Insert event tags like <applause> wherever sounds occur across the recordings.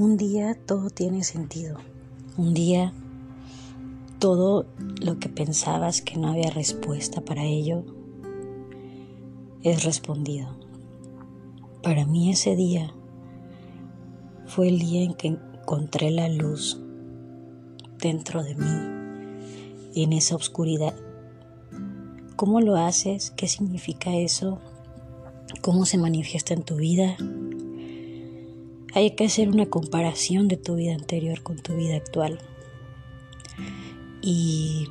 un día todo tiene sentido. Un día todo lo que pensabas que no había respuesta para ello es respondido. Para mí ese día fue el día en que encontré la luz dentro de mí, en esa oscuridad. ¿Cómo lo haces? ¿Qué significa eso? ¿Cómo se manifiesta en tu vida? Hay que hacer una comparación de tu vida anterior con tu vida actual. Y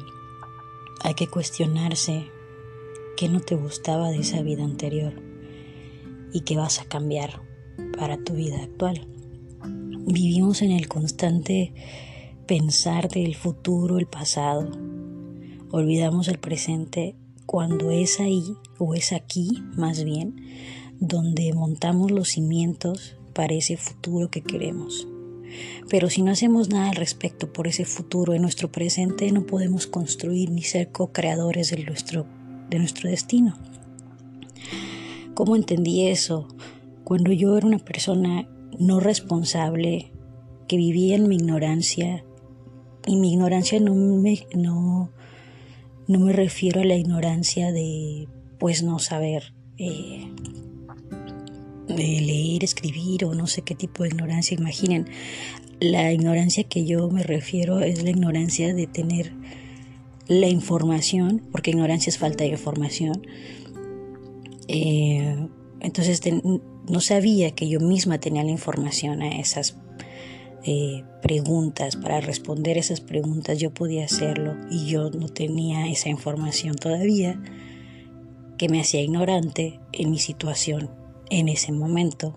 hay que cuestionarse qué no te gustaba de esa vida anterior y qué vas a cambiar para tu vida actual. Vivimos en el constante pensar del futuro, el pasado. Olvidamos el presente cuando es ahí o es aquí más bien donde montamos los cimientos para ese futuro que queremos. Pero si no hacemos nada al respecto por ese futuro en nuestro presente, no podemos construir ni ser co-creadores de nuestro, de nuestro destino. ¿Cómo entendí eso? Cuando yo era una persona no responsable, que vivía en mi ignorancia, y mi ignorancia no me, no, no me refiero a la ignorancia de pues no saber eh, leer, escribir o no sé qué tipo de ignorancia. Imaginen, la ignorancia que yo me refiero es la ignorancia de tener la información, porque ignorancia es falta de información. Eh, entonces no sabía que yo misma tenía la información a esas eh, preguntas, para responder esas preguntas yo podía hacerlo y yo no tenía esa información todavía que me hacía ignorante en mi situación en ese momento.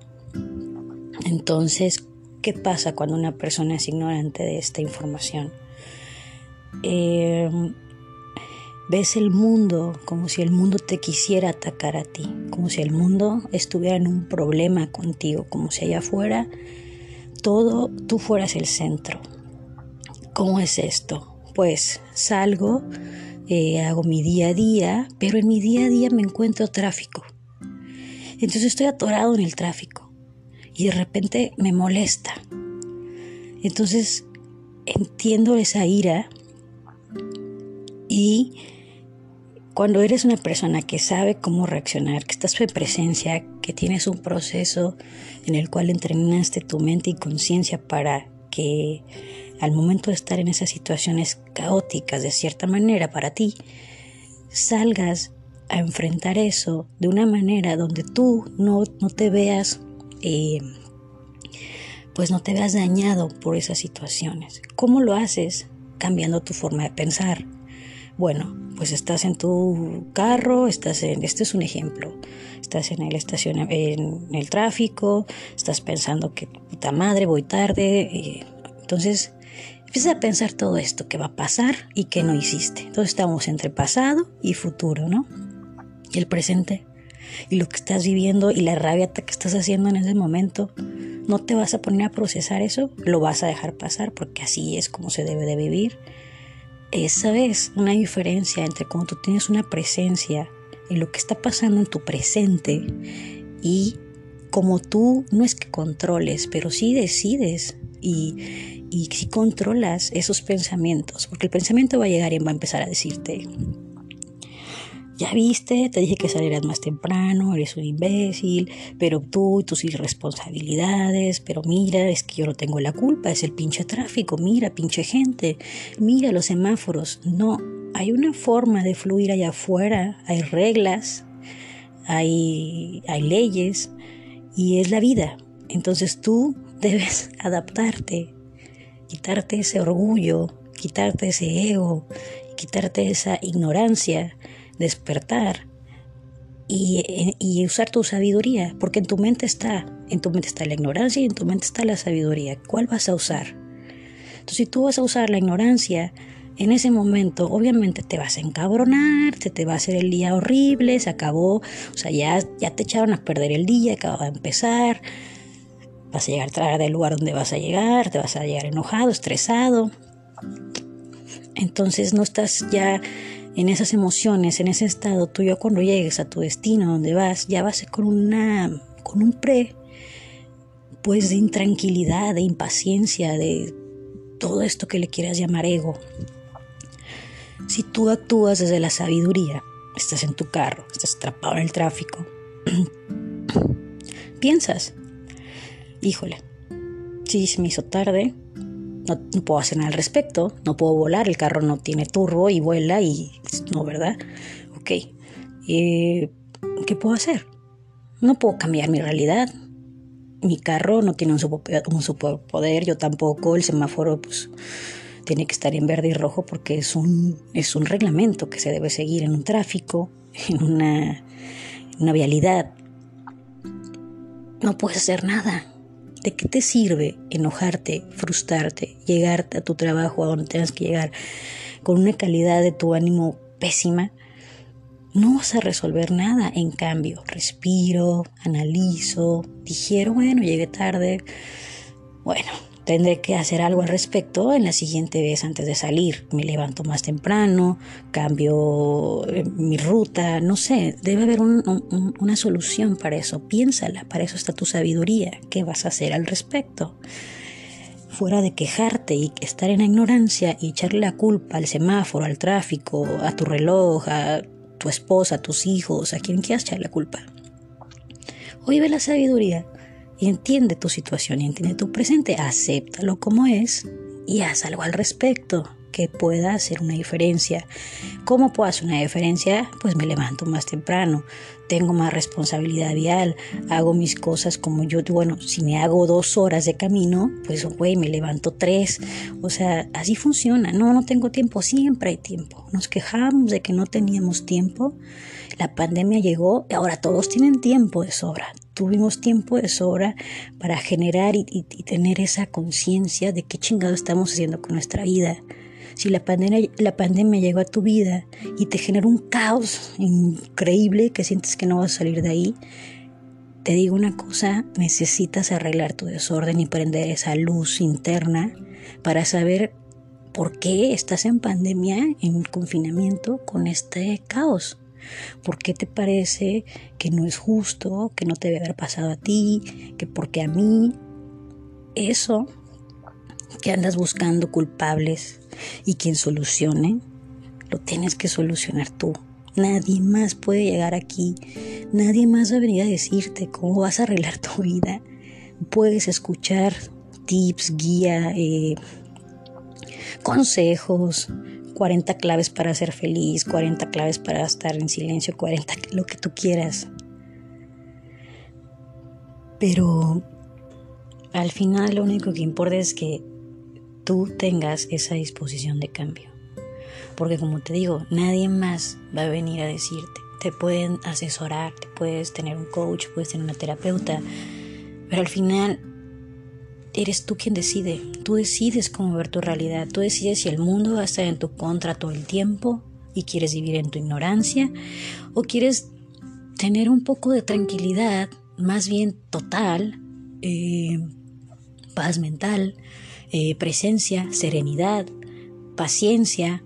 Entonces, ¿qué pasa cuando una persona es ignorante de esta información? Em, ves el mundo como si el mundo te quisiera atacar a ti, como si el mundo estuviera en un problema contigo, como si allá afuera todo tú fueras el centro. ¿Cómo es esto? Pues salgo, eh, hago mi día a día, pero en mi día a día me encuentro tráfico. Entonces estoy atorado en el tráfico y de repente me molesta. Entonces entiendo esa ira y cuando eres una persona que sabe cómo reaccionar, que estás en presencia, que tienes un proceso en el cual entrenaste tu mente y conciencia para que al momento de estar en esas situaciones caóticas de cierta manera para ti, salgas a enfrentar eso de una manera donde tú no, no te veas, eh, pues no te veas dañado por esas situaciones. ¿Cómo lo haces? Cambiando tu forma de pensar. Bueno, pues estás en tu carro, estás en, este es un ejemplo, estás en el estación, en el tráfico, estás pensando que puta madre, voy tarde, entonces empiezas a pensar todo esto que va a pasar y que no hiciste. Entonces estamos entre pasado y futuro, ¿no? Y el presente y lo que estás viviendo y la rabia que estás haciendo en ese momento, no te vas a poner a procesar eso, lo vas a dejar pasar porque así es como se debe de vivir. Esa es una diferencia entre cuando tú tienes una presencia en lo que está pasando en tu presente y como tú no es que controles, pero sí decides y, y sí controlas esos pensamientos, porque el pensamiento va a llegar y va a empezar a decirte, ya viste, te dije que salieras más temprano, eres un imbécil, pero tú y tus irresponsabilidades, pero mira, es que yo no tengo la culpa, es el pinche tráfico, mira, pinche gente, mira los semáforos. No, hay una forma de fluir allá afuera, hay reglas, hay, hay leyes y es la vida. Entonces tú debes <laughs> adaptarte, quitarte ese orgullo, quitarte ese ego, quitarte esa ignorancia despertar y, usar tu sabiduría, porque en tu mente está, en tu mente está la ignorancia y en tu mente está la sabiduría. ¿Cuál vas a usar? Entonces, si tú vas a usar la ignorancia, en ese momento obviamente te vas a encabronar, se te va a hacer el día horrible, se acabó, o sea, ya, ya te echaron a perder el día, acaba de empezar, vas a llegar tarde del lugar donde vas a llegar, te vas a llegar enojado, estresado. Entonces no estás ya en esas emociones, en ese estado tuyo cuando llegues a tu destino, donde vas, ya vas con una con un pre pues de intranquilidad, de impaciencia, de todo esto que le quieras llamar ego. Si tú actúas desde la sabiduría, estás en tu carro, estás atrapado en el tráfico, <clears throat> piensas, híjole, si se me hizo tarde, no, puedo hacer nada al respecto, no puedo volar, el carro no tiene turbo y vuela y no, ¿verdad? Ok, eh, ¿qué puedo hacer? No puedo cambiar mi realidad. Mi carro no tiene un, superpoder, yo tampoco, el semáforo pues tiene que estar en verde y rojo porque es un, es un reglamento que se debe seguir en un tráfico, <laughs> en una, vialidad. No puedes hacer nada. ¿De qué te sirve enojarte, frustrarte, llegar a tu trabajo a donde tengas que llegar con una calidad de tu ánimo pésima? No vas a resolver nada. En cambio, respiro, analizo, digiero, bueno, llegué tarde. Bueno, Tendré que hacer algo al respecto en la siguiente vez antes de salir. Me levanto más temprano, cambio eh, mi ruta, no sé, debe haber una solución para eso. Piénsala, para eso está tu sabiduría. ¿Qué vas a hacer al respecto? Fuera de quejarte y estar en la ignorancia y echarle la culpa al semáforo, al tráfico, a tu reloj, a tu esposa, a tus hijos, a quien quieras echar la culpa. Hoy ve la sabiduría entiende tu situación y entiende tu presente, acéptalo como es y haz algo al respecto que pueda hacer una diferencia. ¿Cómo puedo hacer una diferencia? Pues me levanto más temprano, tengo más responsabilidad vial, hago mis cosas como yo, bueno, si me hago dos horas de camino, pues güey, me levanto tres. O sea, así funciona. No, no tengo tiempo, siempre hay tiempo. Nos quejamos de que no teníamos tiempo. La pandemia llegó, y ahora todos tienen tiempo de sobra tuvimos tiempo de sobra para generar y, tener esa conciencia de qué chingado estamos haciendo con nuestra vida. Si la pandemia, la pandemia llegó a tu vida y te genera un caos increíble que sientes que no vas a salir de ahí, te digo una cosa, necesitas arreglar tu desorden y prender esa luz interna para saber por qué estás en pandemia, en confinamiento, con este caos. ¿Por qué te parece que no es justo, que no te debe haber pasado a ti, que porque a mí eso que andas buscando culpables y quien solucione, lo tienes que solucionar tú. Nadie más puede llegar aquí, nadie más va a venir a decirte cómo vas a arreglar tu vida. Puedes escuchar tips, guía, eh, consejos, 40 claves para ser feliz, 40 claves para estar en silencio, 40, lo que tú quieras. Pero al final lo único que importa es que tú tengas esa disposición de cambio. Porque como te digo, nadie más va a venir a decirte. Te pueden asesorar, te puedes tener un coach, puedes tener una terapeuta, pero al final eres tú quien decide. Tú decides cómo ver tu realidad. Tú decides si el mundo va a estar en tu contra todo el tiempo y quieres vivir en tu ignorancia o quieres tener un poco de tranquilidad, más bien total, eh, paz mental, eh, presencia, serenidad, paciencia,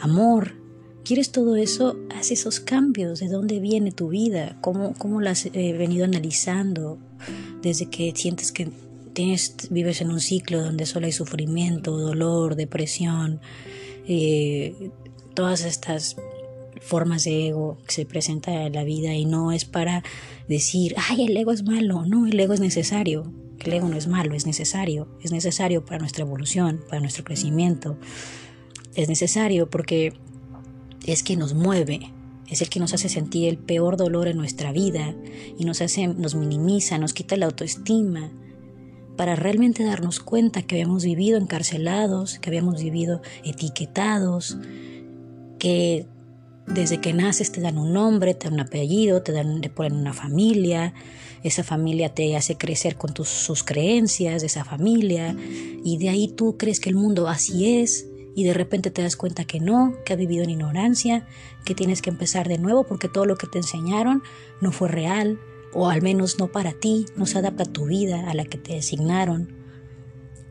amor. ¿Quieres todo eso? Haz esos cambios. ¿De dónde viene tu vida? ¿Cómo, cómo la has eh, venido analizando desde que sientes que vives en un ciclo donde solo hay sufrimiento, dolor, depresión, eh, todas estas formas de ego que se presentan en la vida y no es para decir, ay, el ego es malo, no, el ego es necesario, el ego no es malo, es necesario, es necesario para nuestra evolución, para nuestro crecimiento, es necesario porque es que nos mueve, es el que nos hace sentir el peor dolor en nuestra vida y nos hace, nos minimiza, nos quita la autoestima, para realmente darnos cuenta que habíamos vivido encarcelados, que habíamos vivido etiquetados, que desde que naces te dan un nombre, te dan un apellido, te, dan, te ponen una familia, esa familia te hace crecer con tus, sus creencias esa familia y de ahí tú crees que el mundo así es y de repente te das cuenta que no, que has vivido en ignorancia, que tienes que empezar de nuevo porque todo lo que te enseñaron no fue real, o al menos no para ti, no se adapta tu vida, a la que te designaron.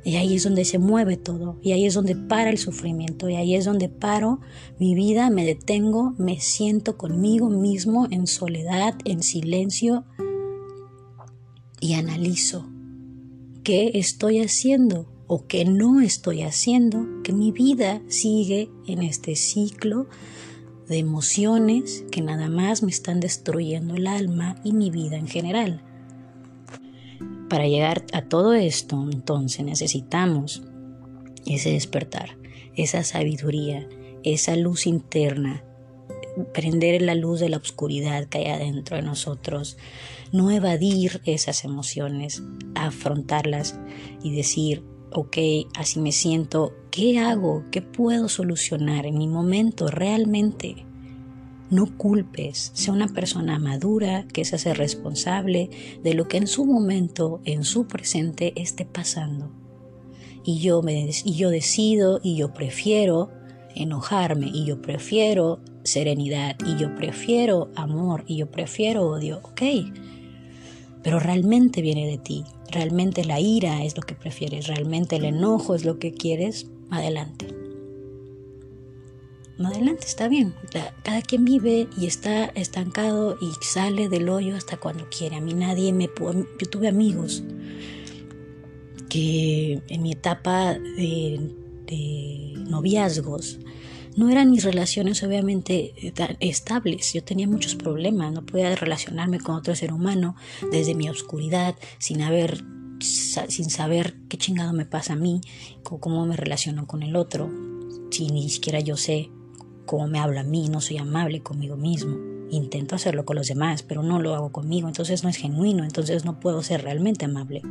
Y ahí es donde se mueve todo, y ahí es donde para el sufrimiento, y ahí es donde paro mi vida, me detengo, me siento conmigo mismo en soledad, en silencio, y analizo qué estoy haciendo o qué no estoy haciendo, que mi vida sigue en este ciclo de emociones que nada más me están destruyendo el alma y mi vida en general. Para llegar a todo esto, entonces necesitamos ese despertar, esa sabiduría, esa luz interna, prender la luz de la oscuridad que hay adentro de nosotros, no evadir esas emociones, afrontarlas y decir, ok, así me siento, ¿qué hago? ¿Qué puedo solucionar en mi momento realmente? No culpes, sea una persona madura que se hace responsable de lo que en su momento, en su presente, esté pasando. Y yo, me, y yo decido y yo prefiero enojarme y yo prefiero serenidad y yo prefiero amor y yo prefiero odio, ok. Pero realmente viene de ti, realmente la ira es lo que prefieres, realmente el enojo es lo que quieres, adelante. Adelante, está bien. Cada quien vive y está estancado y sale del hoyo hasta cuando quiere. A mí nadie me... Yo tuve amigos que en mi etapa de, de noviazgos no eran mis relaciones obviamente estables. Yo tenía muchos problemas, no podía relacionarme con otro ser humano desde mi oscuridad, sin haber sin saber qué chingado me pasa a mí, cómo me relaciono con el otro, si ni siquiera yo sé cómo me habla a mí, no soy amable conmigo mismo. Intento hacerlo con los demás, pero no lo hago conmigo, entonces no es genuino, entonces no puedo ser realmente amable.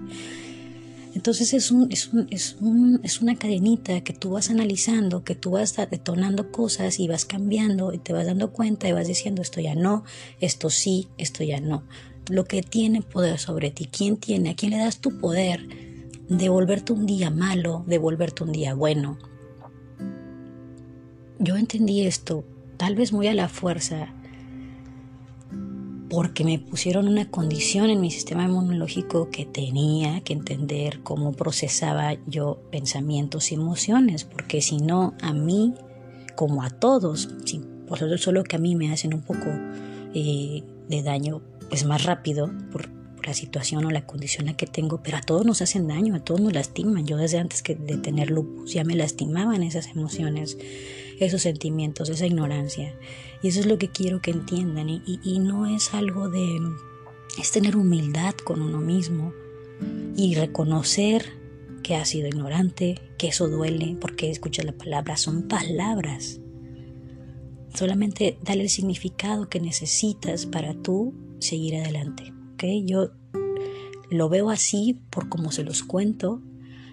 Entonces es, un, es, un, es, un, es una cadenita que tú vas analizando, que tú vas detonando cosas y vas cambiando y te vas dando cuenta y vas diciendo esto ya no, esto sí, esto ya no. Lo que tiene poder sobre ti, quién tiene, a quién le das tu poder de volverte un día malo, de volverte un día bueno. Yo entendí esto, tal vez muy a la fuerza, porque me pusieron una condición en mi sistema inmunológico que tenía que entender cómo procesaba yo pensamientos y emociones, porque si no, a mí, como a todos, por solo que a mí me hacen un poco eh, de daño, pues más rápido, por, la situación o la condición la que tengo, pero a todos nos hacen daño, a todos nos lastiman. Yo desde antes que de tener lupus ya me lastimaban esas emociones, esos sentimientos, esa ignorancia. Y eso es lo que quiero que entiendan. Y, no es algo de... es tener humildad con uno mismo y reconocer que ha sido ignorante, que eso duele, porque escuchas la palabra, son palabras. Solamente dale el significado que necesitas para tú seguir adelante. Yo lo veo así por como se los cuento,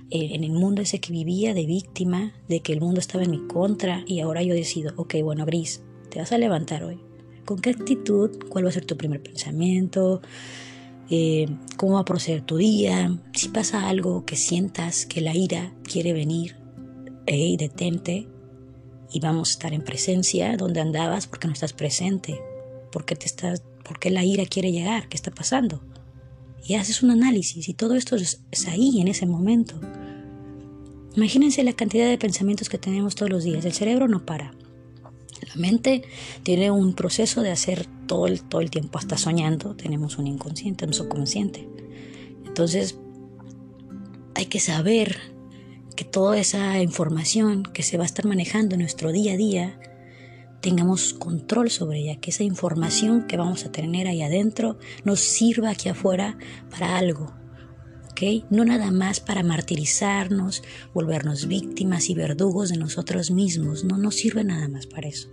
en el mundo ese que vivía de víctima, de que el mundo estaba en mi contra y ahora yo decido, ok, bueno, Gris, te vas a levantar hoy. ¿Con qué actitud? ¿Cuál va a ser tu primer pensamiento? Eh, ¿Cómo va a proceder tu día? Si pasa algo que sientas que la ira quiere venir, hey, detente y vamos a estar en presencia donde andabas porque no estás presente, porque te estás ¿Por qué la ira quiere llegar? ¿Qué está pasando? Y haces un análisis y todo esto es, ahí, en ese momento. Imagínense la cantidad de pensamientos que tenemos todos los días. El cerebro no para. La mente tiene un proceso de hacer todo todo el tiempo, hasta soñando. Tenemos un inconsciente, un subconsciente. Entonces, hay que saber que toda esa información que se va a estar manejando en nuestro día a día tengamos control sobre ella, que esa información que vamos a tener ahí adentro nos sirva aquí afuera para algo, ¿ok? No nada más para martirizarnos, volvernos víctimas y verdugos de nosotros mismos, no nos sirve nada más para eso.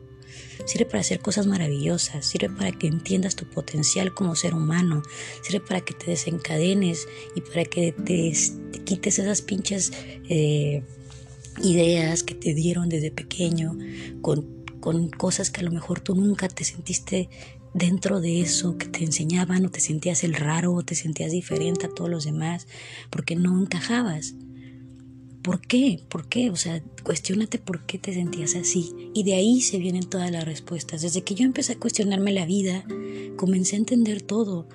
Sirve para hacer cosas maravillosas, sirve para que entiendas tu potencial como ser humano, sirve para que te desencadenes y para que te, quites esas pinches eh, ideas que te dieron desde pequeño con con cosas que a lo mejor tú nunca te sentiste dentro de eso que te enseñaban o te sentías el raro o te sentías diferente a todos los demás porque no encajabas. ¿Por qué? ¿Por qué? O sea, cuestionate por qué te sentías así. Y de ahí se vienen todas las respuestas. Desde que yo empecé a cuestionarme la vida, comencé a entender todo.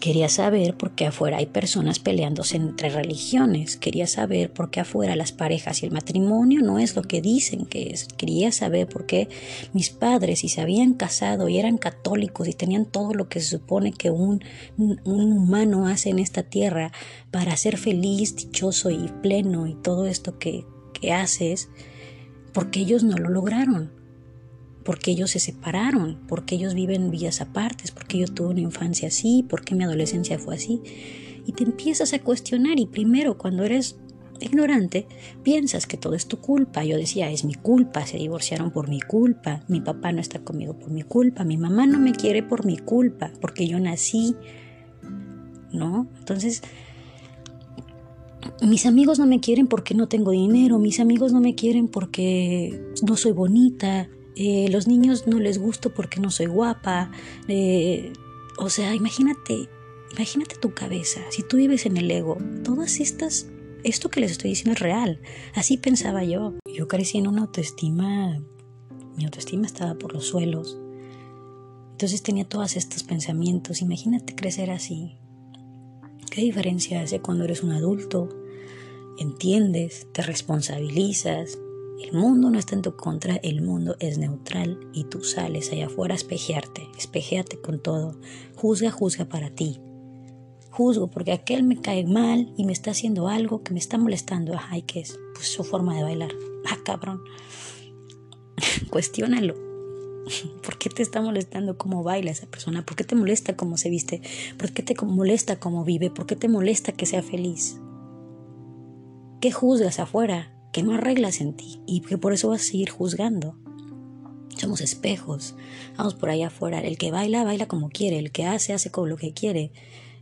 Quería saber por qué afuera hay personas peleándose entre religiones. Quería saber por qué afuera las parejas y el matrimonio no es lo que dicen que es. Quería saber por qué mis padres, si se habían casado y eran católicos y tenían todo lo que se supone que un, un humano hace en esta tierra para ser feliz, dichoso y pleno y todo esto que, que haces, porque ellos no lo lograron porque ellos se separaron, porque ellos viven vidas apartes, porque yo tuve una infancia así, porque mi adolescencia fue así. Y te empiezas a cuestionar y primero cuando eres ignorante piensas que todo es tu culpa. Yo decía, es mi culpa, se divorciaron por mi culpa, mi papá no está conmigo por mi culpa, mi mamá no me quiere por mi culpa, porque yo nací, ¿no? Entonces, mis amigos no me quieren porque no tengo dinero, mis amigos no me quieren porque no soy bonita, eh, los niños no les gusto porque no soy guapa. Eh, o sea, imagínate, imagínate tu cabeza, si tú vives en el ego, todas estas, esto que les estoy diciendo es real. Así pensaba yo. Yo crecí en una autoestima, mi autoestima estaba por los suelos. Entonces tenía todos estos pensamientos. Imagínate crecer así. ¿Qué diferencia hace cuando eres un adulto? Entiendes, te responsabilizas, el mundo no está en tu contra, el mundo es neutral y tú sales allá afuera a espejearte, espejeate con todo. Juzga, juzga para ti. Juzgo porque aquel me cae mal y me está haciendo algo que me está molestando. Ay, ¿qué es? Pues su forma de bailar. Ah, cabrón. <laughs> Cuestiónalo. <laughs> ¿Por qué te está molestando cómo baila esa persona? ¿Por qué te molesta cómo se viste? ¿Por qué te molesta cómo vive? ¿Por qué te molesta que sea feliz? ¿Qué juzgas afuera? Que no arreglas en ti y que por eso vas a seguir juzgando. Somos espejos, vamos por allá afuera. El que baila, baila como quiere, el que hace, hace como lo que quiere.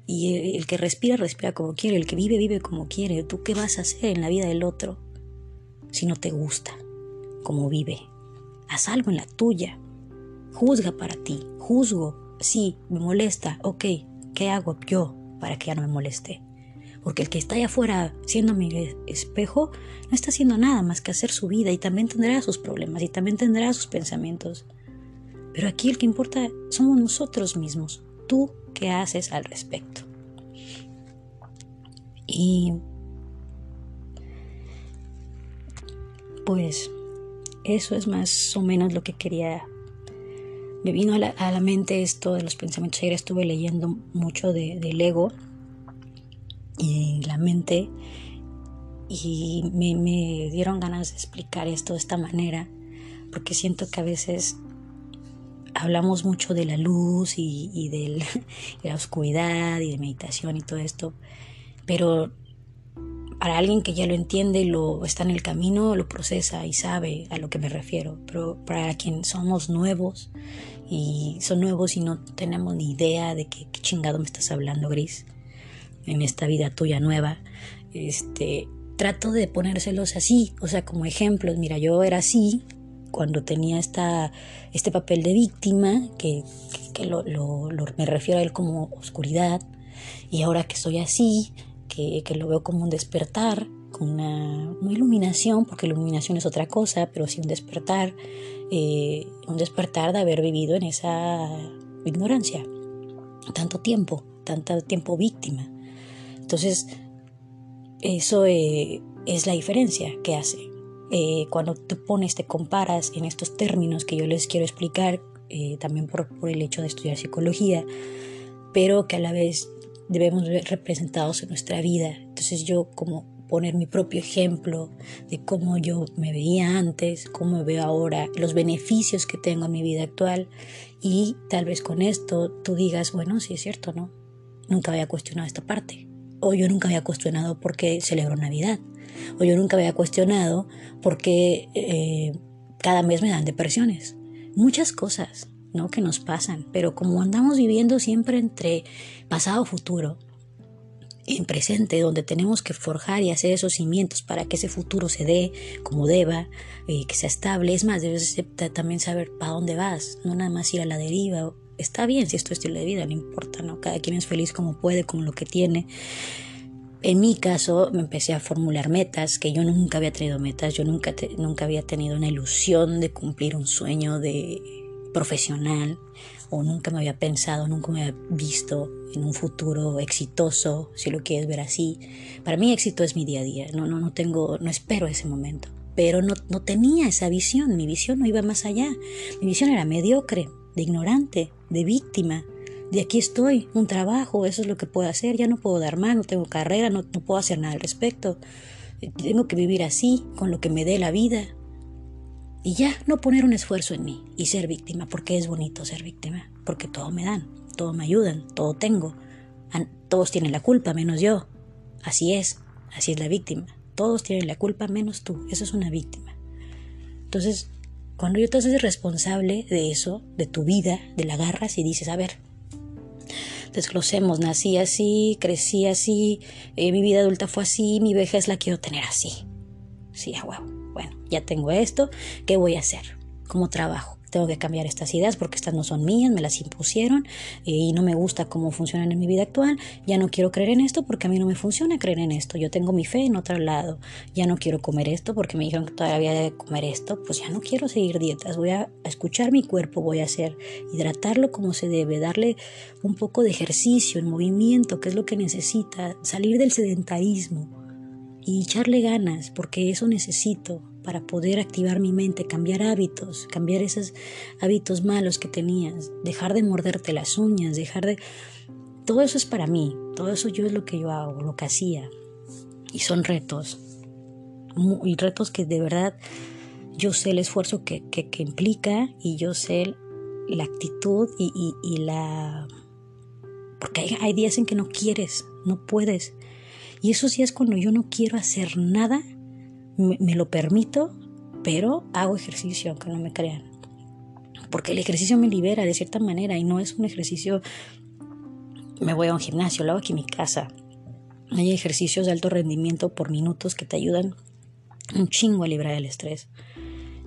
Y el que respira, respira como quiere, el que vive, vive como quiere. ¿Tú qué vas a hacer en la vida del otro si no te gusta como vive? Haz algo en la tuya. Juzga para ti. Juzgo. Sí, me molesta. Ok, ¿qué hago yo para que ya no me moleste? Porque el que está allá afuera siendo mi espejo no está haciendo nada más que hacer su vida y también tendrá sus problemas y también tendrá sus pensamientos. Pero aquí el que importa somos nosotros mismos, tú qué haces al respecto. Y pues eso es más o menos lo que quería. Me vino a la, mente esto de los pensamientos. Ayer estuve leyendo mucho de, del ego y la mente y me, dieron ganas de explicar esto de esta manera porque siento que a veces hablamos mucho de la luz y, de <laughs> la oscuridad y de meditación y todo esto, pero para alguien que ya lo entiende, lo está en el camino, lo procesa y sabe a lo que me refiero. Pero para quien somos nuevos y son nuevos y no tenemos ni idea de qué, qué chingado me estás hablando, Gris, en esta vida tuya nueva, este, trato de ponérselos así, o sea, como ejemplos. Mira, yo era así cuando tenía esta, este papel de víctima, que, que, lo, me refiero a él como oscuridad, y ahora que soy así, que, que lo veo como un despertar, con una, iluminación, porque iluminación es otra cosa, pero sí un despertar, eh, un despertar de haber vivido en esa ignorancia tanto tiempo, tanto tiempo víctima. Entonces, eso eh, es la diferencia que hace. Eh, cuando te pones, te comparas en estos términos que yo les quiero explicar, eh, también por, por, el hecho de estudiar psicología, pero que a la vez debemos ver representados en nuestra vida. Entonces yo como poner mi propio ejemplo de cómo yo me veía antes, cómo me veo ahora, los beneficios que tengo en mi vida actual y tal vez con esto tú digas, bueno, sí es cierto, ¿no? Nunca había cuestionado esta parte o yo nunca había cuestionado por qué celebro Navidad, o yo nunca había cuestionado por qué eh, cada mes me dan depresiones. Muchas cosas ¿no? que nos pasan, pero como andamos viviendo siempre entre pasado futuro, en presente, donde tenemos que forjar y hacer esos cimientos para que ese futuro se dé como deba, eh, que sea estable. Es más, debes también saber para dónde vas, no nada más ir a la deriva está bien si es tu estilo de vida, no importa, ¿no? Cada quien es feliz como puede, con lo que tiene. En mi caso, me empecé a formular metas, que yo nunca había tenido metas, yo nunca, nunca había tenido una ilusión de cumplir un sueño de profesional o nunca me había pensado, nunca me había visto en un futuro exitoso, si lo quieres ver así. Para mí éxito es mi día a día, no, no, no tengo, no espero ese momento, pero no, no tenía esa visión, mi visión no iba más allá, mi visión era mediocre, de ignorante, de víctima, de aquí estoy, un trabajo, eso es lo que puedo hacer, ya no puedo dar más, no tengo carrera, no, no puedo hacer nada al respecto, tengo que vivir así, con lo que me dé la vida, y ya no poner un esfuerzo en mí y ser víctima, porque es bonito ser víctima, porque todo me dan, todo me ayudan, todo tengo. Todos tienen la culpa menos yo. Así es, así es la víctima. Todos tienen la culpa menos tú. Eso es una víctima. Entonces, cuando yo te haces responsable de eso, de tu vida, de la agarras y dices, a ver, desglosemos, nací así, crecí así, eh, mi vida adulta fue así, mi vejez la quiero tener así. Sí, a huevo. Bueno, ya tengo esto, ¿qué voy a hacer? ¿Cómo trabajo? Tengo que cambiar estas ideas porque estas no son mías, me las impusieron eh, y no me gusta cómo funcionan en mi vida actual. Ya no quiero creer en esto porque a mí no me funciona creer en esto. Yo tengo mi fe en otro lado. Ya no quiero comer esto porque me dijeron que todavía de comer esto. Pues ya no quiero seguir dietas. Voy a escuchar mi cuerpo, voy a hacer hidratarlo como se debe, darle un poco de ejercicio, en movimiento, que es lo que necesita, salir del sedentarismo y echarle ganas, porque eso necesito para poder activar mi mente, cambiar hábitos, cambiar esos hábitos malos que tenías, dejar de morderte las uñas, dejar de... Todo eso es para mí, todo eso yo es lo que yo hago, lo que hacía. Y son retos, y retos que de verdad yo sé el esfuerzo que, que, implica y yo sé la actitud y, y, la... Porque hay, hay días en que no quieres, no puedes, y eso sí es cuando yo no quiero hacer nada, me, lo permito, pero hago ejercicio, aunque no me crean. Porque el ejercicio me libera de cierta manera y no es un ejercicio, me voy a un gimnasio, lo hago aquí en mi casa. Hay ejercicios de alto rendimiento por minutos que te ayudan un chingo a librar el estrés.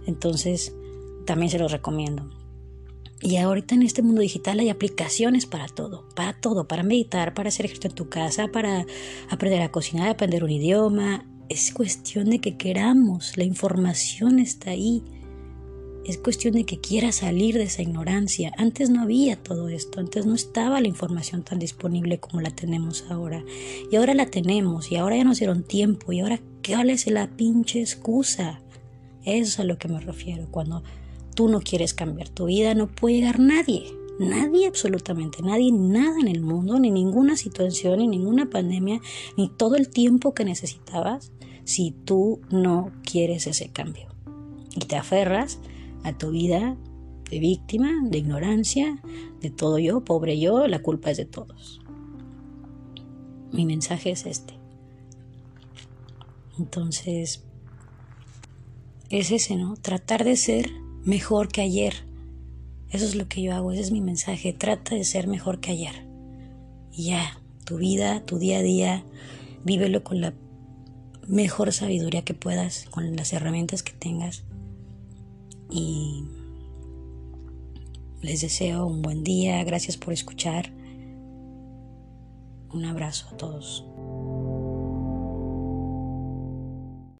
Entonces, también se los recomiendo. Y ahorita en este mundo digital hay aplicaciones para todo, para todo, para meditar, para hacer ejercicio en tu casa, para aprender a cocinar, aprender un idioma. Es cuestión de que queramos, la información está ahí. Es cuestión de que quieras salir de esa ignorancia. Antes no había todo esto, antes no estaba la información tan disponible como la tenemos ahora. Y ahora la tenemos, y ahora ya nos dieron tiempo, y ahora, ¿qué es la pinche excusa? Eso es a lo que me refiero. Cuando tú no quieres cambiar tu vida, no puede llegar nadie. Nadie, absolutamente nadie, nada en el mundo, ni ninguna situación, ni ninguna pandemia, ni todo el tiempo que necesitabas si tú no quieres ese cambio. Y te aferras a tu vida de víctima, de ignorancia, de todo yo, pobre yo, la culpa es de todos. Mi mensaje es este. Entonces, es ese, ¿no? Tratar de ser mejor que ayer. Eso es lo que yo hago, ese es mi mensaje. Trata de ser mejor que ayer. Ya, tu vida, tu día a día, vívelo con la mejor sabiduría que puedas, con las herramientas que tengas. Y les deseo un buen día, gracias por escuchar. Un abrazo a todos.